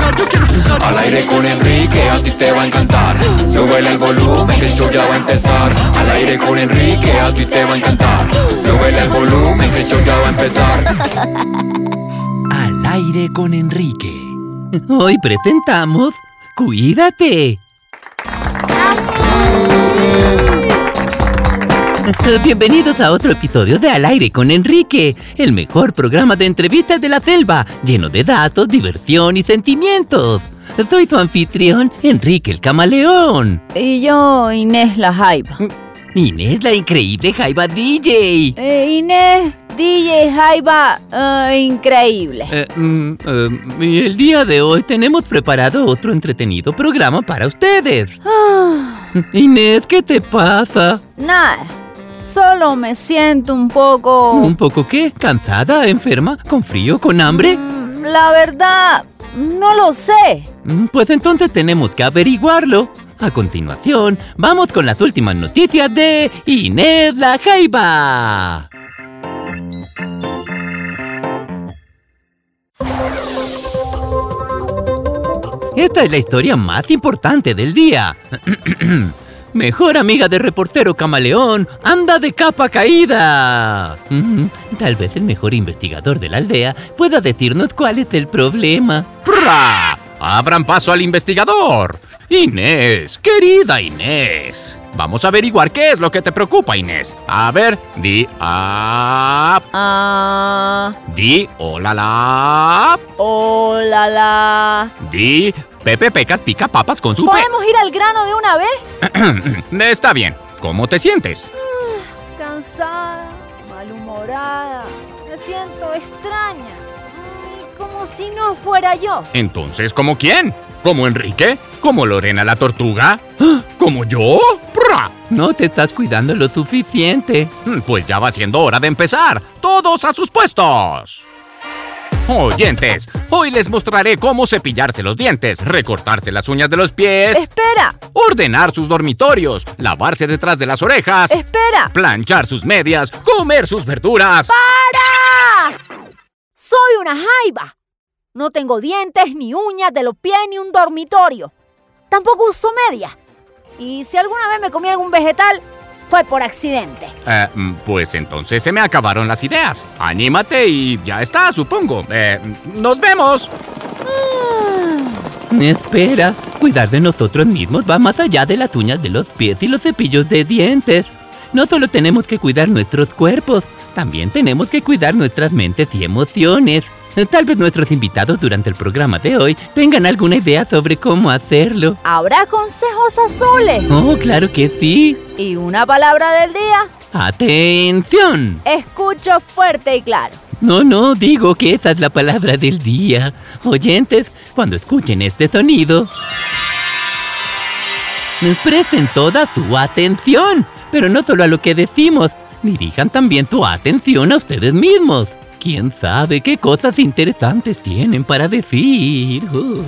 Yo quiero jugar, yo quiero jugar. Al aire con Enrique, a ti te va a encantar. Súbele el volumen, que el show ya va a empezar. Al aire con Enrique, a ti te va a encantar. Súbele el volumen, que el show ya va a empezar. Al aire con Enrique. Hoy presentamos Cuídate. Bienvenidos a otro episodio de Al aire con Enrique, el mejor programa de entrevistas de la selva, lleno de datos, diversión y sentimientos. Soy su anfitrión, Enrique el Camaleón. Y yo, Inés la Jaiba. Inés, la increíble Jaiba DJ. Eh, Inés, DJ Jaiba, eh, increíble. Eh, mm, eh, y el día de hoy tenemos preparado otro entretenido programa para ustedes. Ah, Inés, ¿qué te pasa? nada, solo me siento un poco... ¿Un poco qué? ¿Cansada? ¿Enferma? ¿Con frío? ¿Con hambre? Mm, La verdad, no lo sé. Mm, Pues entonces tenemos que averiguarlo. A continuación, vamos con las últimas noticias de Inés la Jaiba. Esta es la historia más importante del día. Mejor amiga de reportero camaleón, anda de capa caída. Tal vez el mejor investigador de la aldea pueda decirnos cuál es el problema. ¡Pra! Abran paso al investigador. Inés, querida Inés. Vamos a averiguar qué es lo que te preocupa, Inés. A ver, di ah, Ah, di hola la, hola la... di Pepe Pecas pica papas con su. ¿Podemos ir al grano de una vez? Está bien. ¿Cómo te sientes? Cansada, malhumorada, me siento extraña. Como si no fuera yo. Entonces, ¿como quién? ¿Como Enrique? ¿Como Lorena la tortuga? ¡Ah! ¿Como yo? No te estás cuidando lo suficiente. Mm, Pues ya va siendo hora de empezar. Todos a sus puestos. Oyentes, hoy les mostraré cómo cepillarse los dientes, recortarse las uñas de los pies, Espera, ordenar sus dormitorios, lavarse detrás de las orejas, espera. planchar sus medias, comer sus verduras. ¡Para! Soy una jaiba. No tengo dientes, ni uñas de los pies, ni un dormitorio. Tampoco uso media. Y si alguna vez me comí algún vegetal, fue por accidente. Eh, mm, pues entonces se me acabaron las ideas. Anímate y ya está, supongo. Eh, nos vemos. Espera, cuidar de nosotros mismos va más allá de las uñas de los pies y los cepillos de dientes. No solo tenemos que cuidar nuestros cuerpos, también tenemos que cuidar nuestras mentes y emociones. Tal vez nuestros invitados durante el programa de hoy tengan alguna idea sobre cómo hacerlo. ¿Habrá consejos azules? Oh, claro que sí. Y una palabra del día. ¡Atención! Escucho fuerte y claro. No, no, digo que esa es la palabra del día. Oyentes, cuando escuchen este sonido, presten toda su atención, pero no solo a lo que decimos, dirijan también su atención a ustedes mismos. ¿Quién sabe qué cosas interesantes tienen para decir? Oh.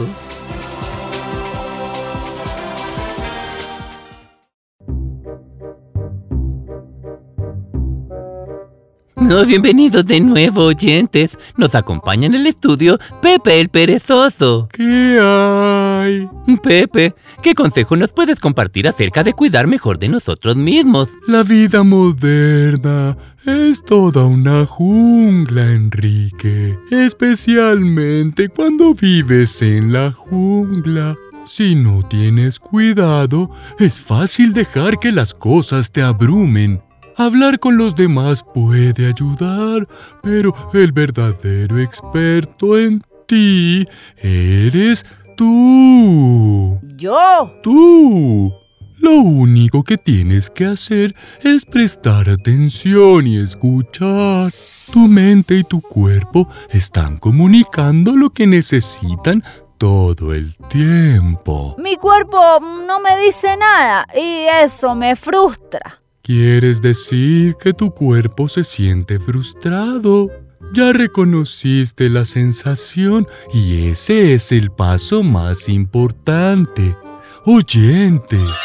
No, bienvenidos de nuevo, oyentes. Nos acompaña en el estudio Pepe el Perezoso. ¿Qué hay? Pepe, ¿qué consejo nos puedes compartir acerca de cuidar mejor de nosotros mismos? La vida moderna es toda una jungla, Enrique. Especialmente cuando vives en la jungla. Si no tienes cuidado, es fácil dejar que las cosas te abrumen. Hablar con los demás puede ayudar, pero el verdadero experto en ti eres tú. Yo. Tú. Lo único que tienes que hacer es prestar atención y escuchar. Tu mente y tu cuerpo están comunicando lo que necesitan todo el tiempo. Mi cuerpo no me dice nada y eso me frustra. ¿Quieres decir que tu cuerpo se siente frustrado? Ya reconociste la sensación y ese es el paso más importante. Oyentes.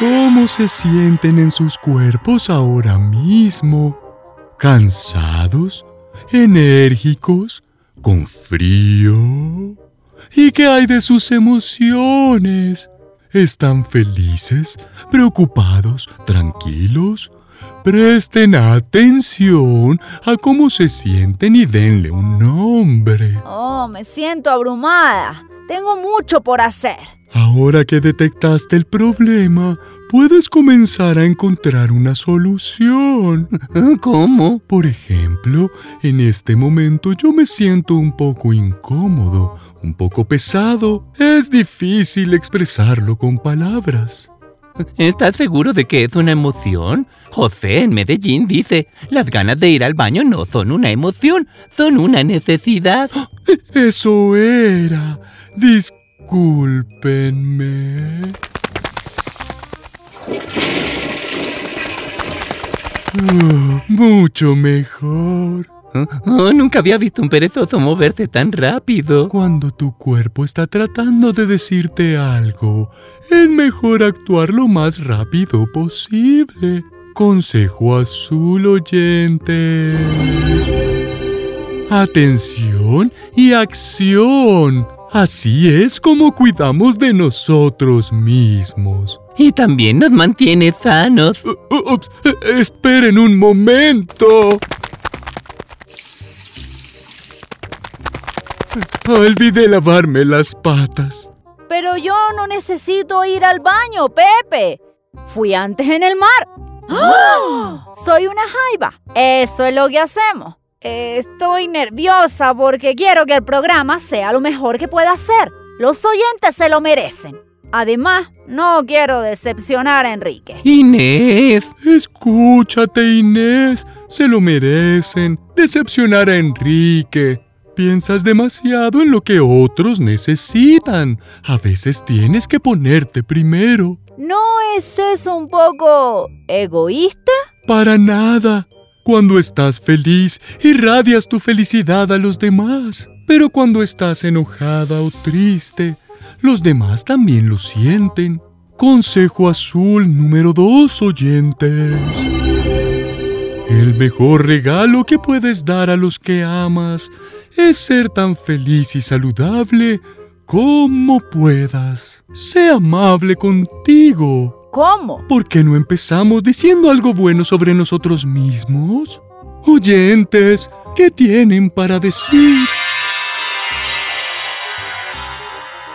¿Cómo se sienten en sus cuerpos ahora mismo? ¿Cansados? ¿Enérgicos? ¿Con frío? ¿Y qué hay de sus emociones? ¿Están felices? ¿Preocupados? ¿Tranquilos? Presten atención a cómo se sienten y denle un nombre. Oh, me siento abrumada. Tengo mucho por hacer. Ahora que detectaste el problema, puedes comenzar a encontrar una solución. ¿Cómo? Por ejemplo, en este momento yo me siento un poco incómodo, un poco pesado. Es difícil expresarlo con palabras. ¿Estás seguro de que es una emoción? José en Medellín dice, las ganas de ir al baño no son una emoción, son una necesidad. Eso era. Discúlpenme. Oh, mucho mejor. Oh, nunca había visto un perezoso moverse tan rápido. Cuando tu cuerpo está tratando de decirte algo, es mejor actuar lo más rápido posible. Consejo azul oyentes. Atención y acción. Así es como cuidamos de nosotros mismos. Y también nos mantiene sanos. Uh, uh, ups, eh, esperen un momento. Olvidé lavarme las patas. Pero yo no necesito ir al baño, Pepe. Fui antes en el mar. ¡Ah! Soy una jaiba. Eso es lo que hacemos. Estoy nerviosa porque quiero que el programa sea lo mejor que pueda ser. Los oyentes se lo merecen. Además, no quiero decepcionar a Enrique. Inés. Escúchate, Inés. Se lo merecen. Decepcionar a Enrique. Piensas demasiado en lo que otros necesitan. A veces tienes que ponerte primero. ¿No es eso un poco egoísta? Para nada. Cuando estás feliz, irradias tu felicidad a los demás. Pero cuando estás enojada o triste, los demás también lo sienten. Consejo azul número 2, oyentes. El mejor regalo que puedes dar a los que amas es ser tan feliz y saludable como puedas. Sé amable contigo. ¿Cómo? ¿Por qué no empezamos diciendo algo bueno sobre nosotros mismos? Oyentes, ¿qué tienen para decir?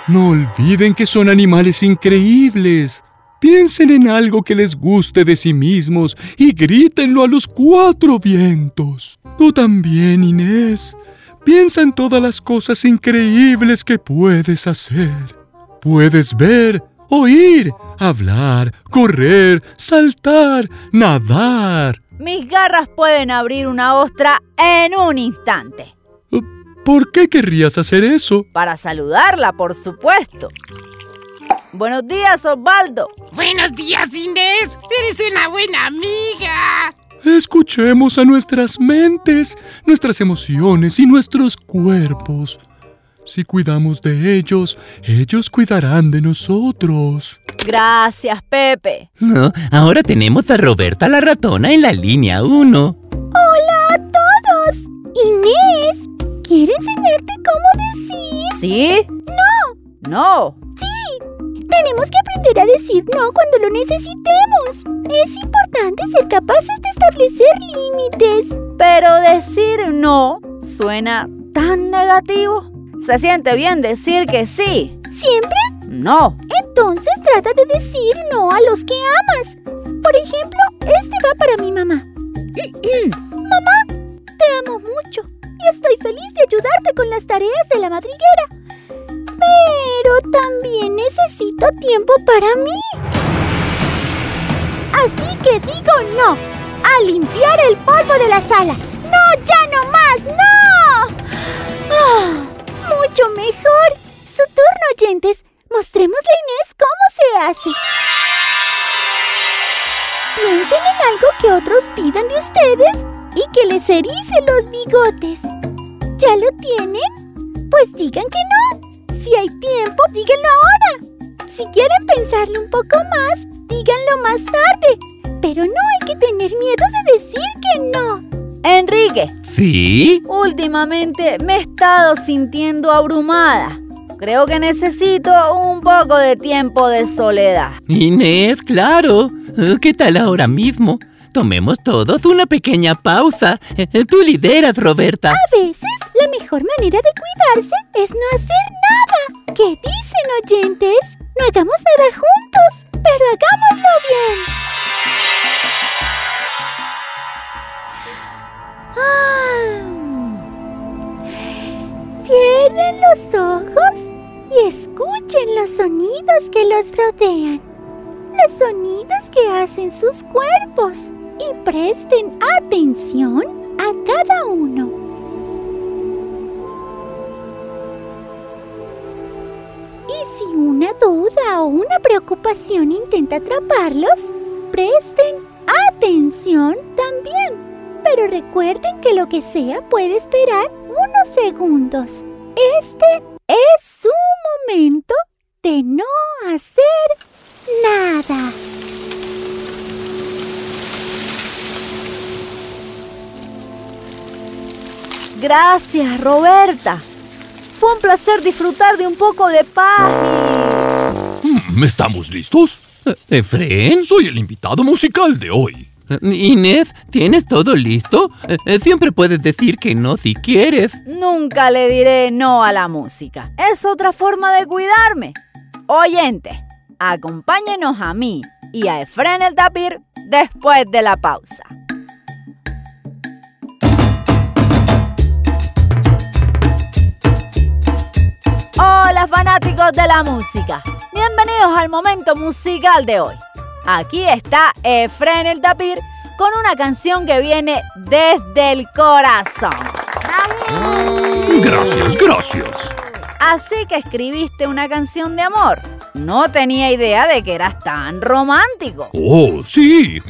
No olviden que son animales increíbles. Piensen en algo que les guste de sí mismos y grítenlo a los cuatro vientos. Tú también, Inés. Piensa en todas las cosas increíbles que puedes hacer. Puedes ver, oír, hablar, correr, saltar, nadar. Mis garras pueden abrir una ostra en un instante. ¿Por qué querrías hacer eso? Para saludarla, por supuesto. Buenos días, Osvaldo. Buenos días, Inés. Eres una buena amiga. Escuchemos a nuestras mentes, nuestras emociones y nuestros cuerpos. Si cuidamos de ellos, ellos cuidarán de nosotros. Gracias, Pepe. No, ahora tenemos a Roberta la ratona en la línea 1. Hola a todos. Inés, quiero enseñarte cómo decir. ¿Sí? No. No. Tenemos que aprender a decir no cuando lo necesitemos. Es importante ser capaces de establecer límites. Pero decir no suena tan negativo. Se siente bien decir que sí. ¿Siempre? No. Entonces trata de decir no a los que amas. Por ejemplo, este va para mi mamá. mamá, te amo mucho y estoy feliz de ayudarte con las tareas de la madriguera. Pero también necesito tiempo para mí. Así que digo no a limpiar el polvo de la sala. No, ya no más, no. Ah. oyentes, mostrémosle a Inés cómo se hace. Piensen en algo que otros pidan de ustedes y que les erice los bigotes. ¿Ya lo tienen? Pues digan que no. Si hay tiempo, díganlo ahora. Si quieren pensarlo un poco más, díganlo más tarde. Pero no hay que tener miedo de decir que no. Enrique, ¿Sí? últimamente me he estado sintiendo abrumada. Creo que necesito un poco de tiempo de soledad. Inés, claro. Eh, ¿Qué tal ahora mismo? Tomemos todos una pequeña pausa. Eh, Tú lideras, Roberta. A veces, la mejor manera de cuidarse es no hacer nada. ¿Qué dicen, oyentes? No hagamos nada juntos, rodean. Los sonidos que hacen sus cuerpos. Y presten atención a cada uno. Y si una duda o una preocupación intenta atraparlos, presten atención también. Pero recuerden que lo que sea puede esperar unos segundos. Este es su momento de no hacer nada. Gracias, Roberta. Fue un placer disfrutar de un poco de paz Mm, ¿Estamos listos? Eh, ¿Efren? Soy el invitado musical de hoy. Eh, Inés, ¿tienes todo listo? Eh, Siempre puedes decir que no si quieres. nunca le diré no a la música. Es otra forma de cuidarme. Oyente, acompáñenos a mí y a Efren el Tapir después de la pausa. Hola fanáticos de la música, bienvenidos al momento musical de hoy. Aquí está Efren el Tapir con una canción que viene desde el corazón. Gracias, gracias. Así que escribiste una canción de amor. No tenía idea de que eras tan romántico. Oh, sí.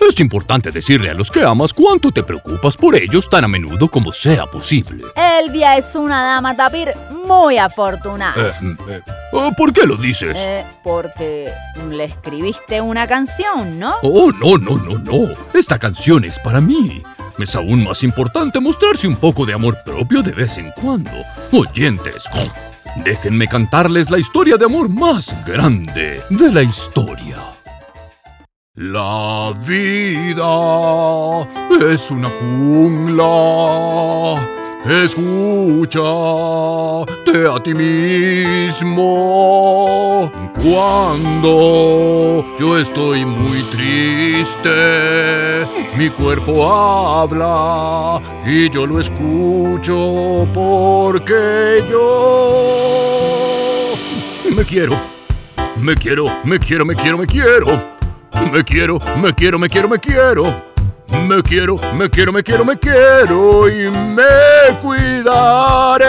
Es importante decirle a los que amas cuánto te preocupas por ellos tan a menudo como sea posible. Elvia es una dama tapir muy afortunada. Eh, mm, eh, oh, ¿Por qué lo dices? Eh, porque le escribiste una canción, ¿no? Oh, no, no, no, no. Esta canción es para mí. Es aún más importante mostrarse un poco de amor propio de vez en cuando. Oyentes, déjenme cantarles la historia de amor más grande de la historia. La vida es una jungla. Escúchate a ti mismo. Cuando yo estoy muy triste, mi cuerpo habla y yo lo escucho porque yo me quiero, me quiero, me quiero, me quiero, me quiero. Me quiero, me quiero, me quiero, me quiero. Me quiero, me quiero, me quiero, me quiero y me cuidaré.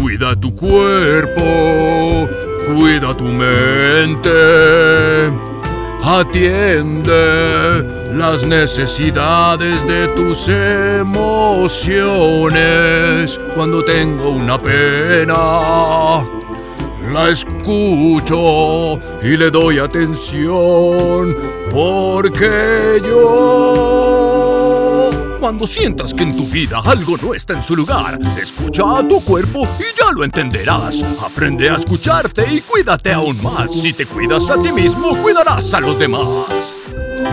Cuida tu cuerpo, cuida tu mente. Atiende las necesidades de tus emociones. Cuando tengo una pena, la escucho y le doy atención porque yo... Cuando sientas que en tu vida algo no está en su lugar, escucha a tu cuerpo y ya lo entenderás. Aprende a escucharte y cuídate aún más. Si te cuidas a ti mismo, cuidarás a los demás.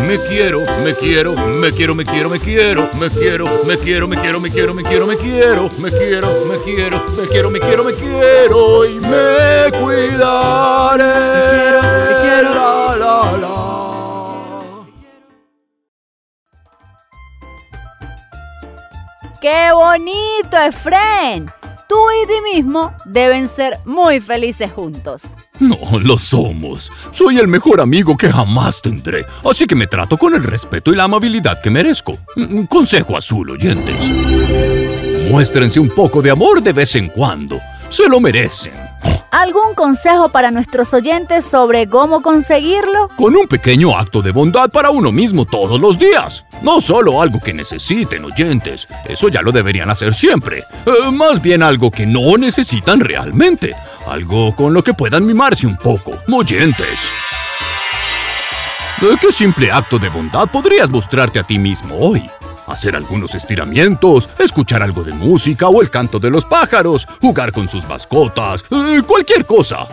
Me quiero, me quiero, me quiero, me quiero, me quiero, me quiero, me quiero, me quiero, me quiero, me quiero, me quiero, me quiero, me quiero, me quiero, me quiero, me quiero y me cuidaré. Me quiero, la, la, la. ¡Qué bonito, Efren! Tú y ti mismo deben ser muy felices juntos. No, lo somos. Soy el mejor amigo que jamás tendré, así que me trato con el respeto y la amabilidad que merezco. Mm, Consejo azul, oyentes. Muéstrense un poco de amor de vez en cuando. Se lo merecen. ¿Algún consejo para nuestros oyentes sobre cómo conseguirlo? Con un pequeño acto de bondad para uno mismo todos los días. No solo algo que necesiten oyentes, eso ya lo deberían hacer siempre. Eh, más bien algo que no necesitan realmente. Algo con lo que puedan mimarse un poco, oyentes. Eh, ¿Qué simple acto de bondad podrías mostrarte a ti mismo hoy? Hacer algunos estiramientos, escuchar algo de música o el canto de los pájaros, jugar con sus mascotas, eh, cualquier cosa.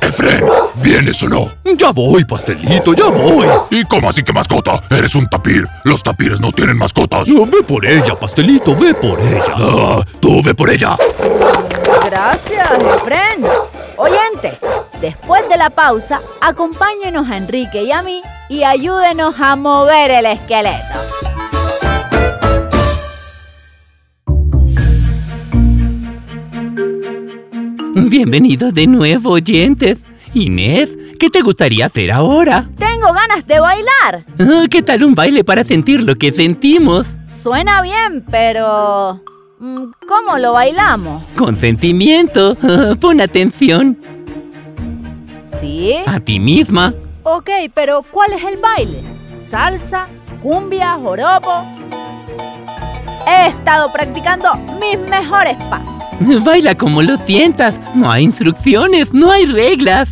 Efren, ¿vienes o no? Ya voy, pastelito, ya voy. ¿Y cómo así que mascota? Eres un tapir. Los tapires no tienen mascotas. No, ve por ella, pastelito, ve por ella. Ah, tú ve por ella. Gracias, Efren. Oyente, después de la pausa, acompáñenos a Enrique y a mí y ayúdenos a mover el esqueleto. Bienvenidos de nuevo, oyentes. Inés, ¿qué te gustaría hacer ahora? Tengo ganas de bailar. Ah, ¿Qué tal un baile para sentir lo que sentimos? Suena bien, pero... mm, ¿Cómo lo bailamos? Con sentimiento. Ah, Pon atención. ¿Sí? A ti misma. Ok, pero ¿cuál es el baile? ¿Salsa? ¿Cumbia? ¿Joropo? He estado practicando mis mejores pasos. Baila como lo sientas. No hay instrucciones, no hay reglas.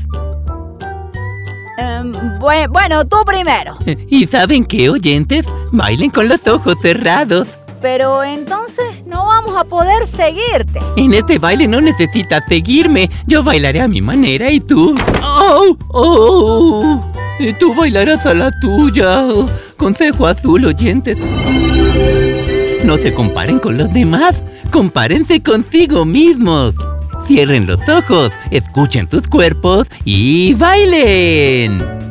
Em, bue- bueno, tú primero. ¿Y saben qué, oyentes? Bailen con los ojos cerrados. Pero entonces no vamos a poder seguirte. En este baile no necesitas seguirme. Yo bailaré a mi manera y tú. ¡Oh! ¡Oh! Y tú bailarás a la tuya. Consejo azul, oyentes. No se comparen con los demás. Compárense consigo mismos. Cierren los ojos, escuchen sus cuerpos y bailen.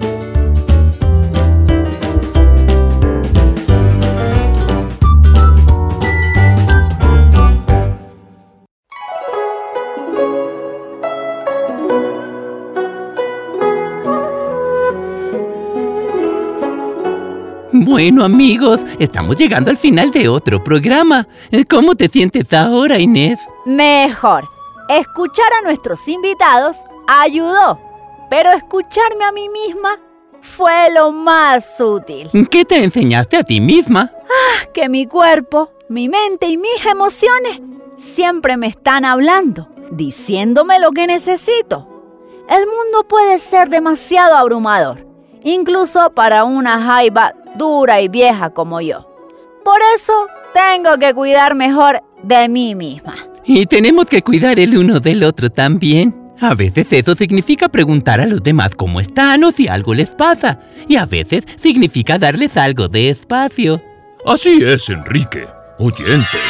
Bueno amigos, estamos llegando al final de otro programa. ¿Cómo te sientes ahora, Inés? Mejor. Escuchar a nuestros invitados ayudó, pero escucharme a mí misma fue lo más útil. ¿Qué te enseñaste a ti misma? Que mi cuerpo, mi mente y mis emociones siempre me están hablando, diciéndome lo que necesito. El mundo puede ser demasiado abrumador, incluso para una jaiba dura y vieja como yo. Por eso tengo que cuidar mejor de mí misma. Y tenemos que cuidar el uno del otro también. A veces eso significa preguntar a los demás cómo están o si algo les pasa. Y a veces significa darles algo de espacio. Así es, Enrique. Oyentes.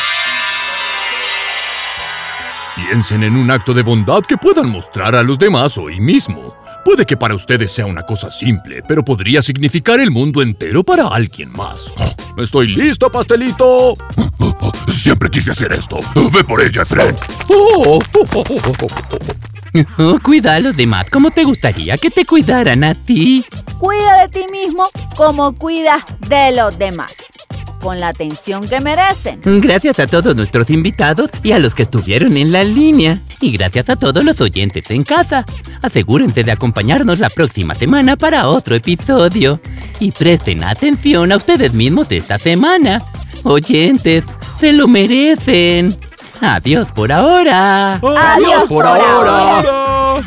Piensen en un acto de bondad que puedan mostrar a los demás hoy mismo. Puede que para ustedes sea una cosa simple, pero podría significar el mundo entero para alguien más. Estoy listo, pastelito. Siempre quise hacer esto. Ve por ella. Oh, Oh, cuida a los demás como te gustaría que te cuidaran a ti. Cuida de ti mismo como cuidas de los demás, con la atención que merecen. Gracias a todos nuestros invitados y a los que estuvieron en la línea. Y gracias a todos los oyentes en casa. Asegúrense de acompañarnos la próxima semana para otro episodio. Y presten atención a ustedes mismos esta semana. Oyentes, se lo merecen. Adiós por ahora. Adiós por ahora.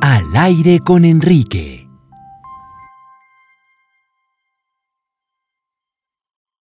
Al aire con Enrique.